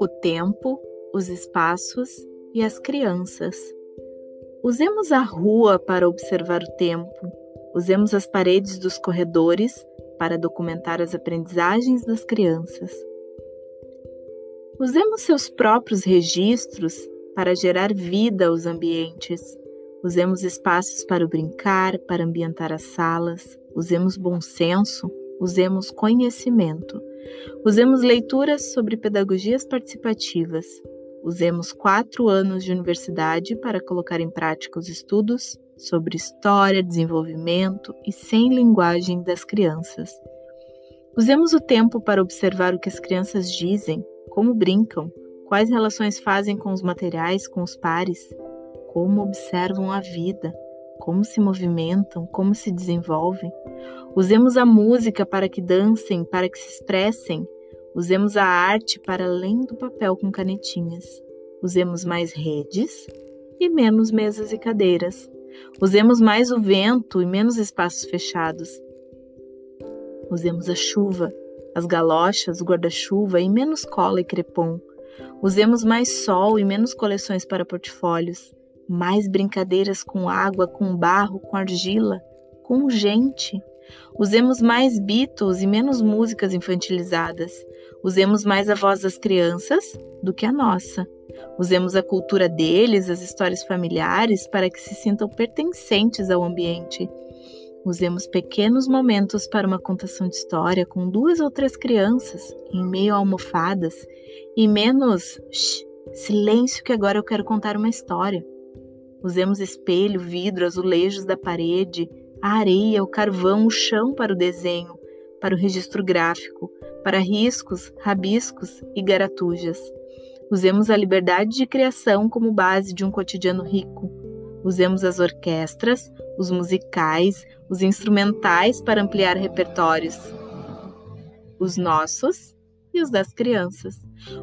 O tempo, os espaços e as crianças. Usemos a rua para observar o tempo, usemos as paredes dos corredores para documentar as aprendizagens das crianças. Usemos seus próprios registros para gerar vida aos ambientes. Usemos espaços para brincar, para ambientar as salas. Usemos bom senso, usemos conhecimento. Usemos leituras sobre pedagogias participativas. Usemos quatro anos de universidade para colocar em prática os estudos sobre história, desenvolvimento e sem linguagem das crianças. Usemos o tempo para observar o que as crianças dizem, como brincam, quais relações fazem com os materiais, com os pares, como observam a vida, como se movimentam, como se desenvolvem. Usemos a música para que dancem, para que se expressem. Usemos a arte para além do papel com canetinhas. Usemos mais redes e menos mesas e cadeiras. Usemos mais o vento e menos espaços fechados. Usemos a chuva as galochas, o guarda-chuva e menos cola e crepom. Usemos mais sol e menos coleções para portfólios, mais brincadeiras com água, com barro, com argila, com gente. Usemos mais Beatles e menos músicas infantilizadas. Usemos mais a voz das crianças do que a nossa. Usemos a cultura deles, as histórias familiares, para que se sintam pertencentes ao ambiente. Usemos pequenos momentos para uma contação de história com duas ou três crianças, em meio a almofadas, e menos shh, silêncio que agora eu quero contar uma história. Usemos espelho, vidro, azulejos da parede, a areia, o carvão, o chão para o desenho, para o registro gráfico, para riscos, rabiscos e garatujas. Usemos a liberdade de criação como base de um cotidiano rico. Usemos as orquestras, os musicais, os instrumentais para ampliar repertórios, os nossos e os das crianças.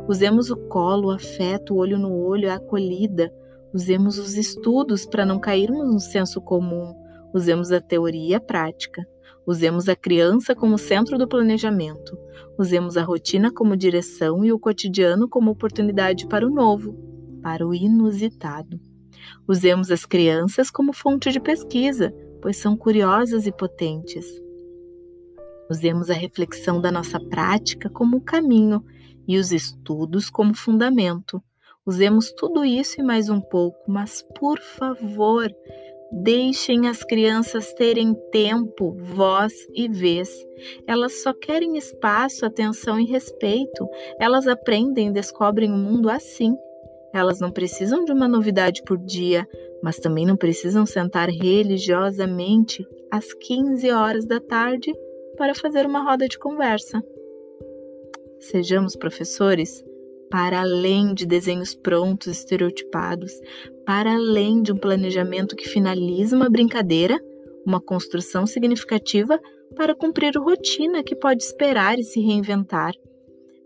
Usemos o colo, o afeto, o olho no olho, a acolhida. Usemos os estudos para não cairmos no senso comum. Usemos a teoria e a prática. Usemos a criança como centro do planejamento. Usemos a rotina como direção e o cotidiano como oportunidade para o novo, para o inusitado. Usemos as crianças como fonte de pesquisa, pois são curiosas e potentes. Usemos a reflexão da nossa prática como caminho e os estudos como fundamento. Usemos tudo isso e mais um pouco, mas por favor, deixem as crianças terem tempo, voz e vez. Elas só querem espaço, atenção e respeito. Elas aprendem e descobrem o mundo assim, elas não precisam de uma novidade por dia, mas também não precisam sentar religiosamente às 15 horas da tarde para fazer uma roda de conversa. Sejamos professores para além de desenhos prontos, estereotipados, para além de um planejamento que finaliza uma brincadeira, uma construção significativa para cumprir rotina que pode esperar e se reinventar.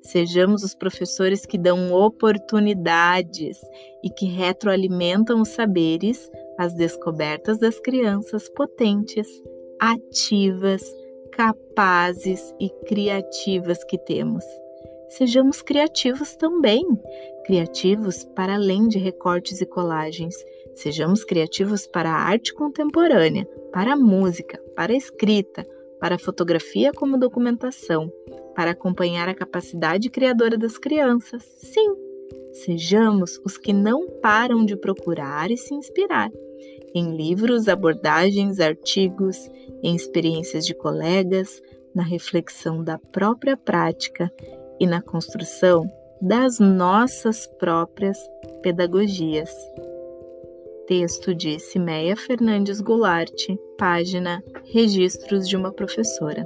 Sejamos os professores que dão oportunidades e que retroalimentam os saberes, as descobertas das crianças potentes, ativas, capazes e criativas que temos. Sejamos criativos também, criativos para além de recortes e colagens. Sejamos criativos para a arte contemporânea, para a música, para a escrita, para a fotografia como documentação, para acompanhar a capacidade criadora das crianças. Sim, sejamos os que não param de procurar e se inspirar em livros, abordagens, artigos, em experiências de colegas, na reflexão da própria prática e na construção das nossas próprias pedagogias. Texto de Cimeia Fernandes Goulart, página Registros de uma Professora.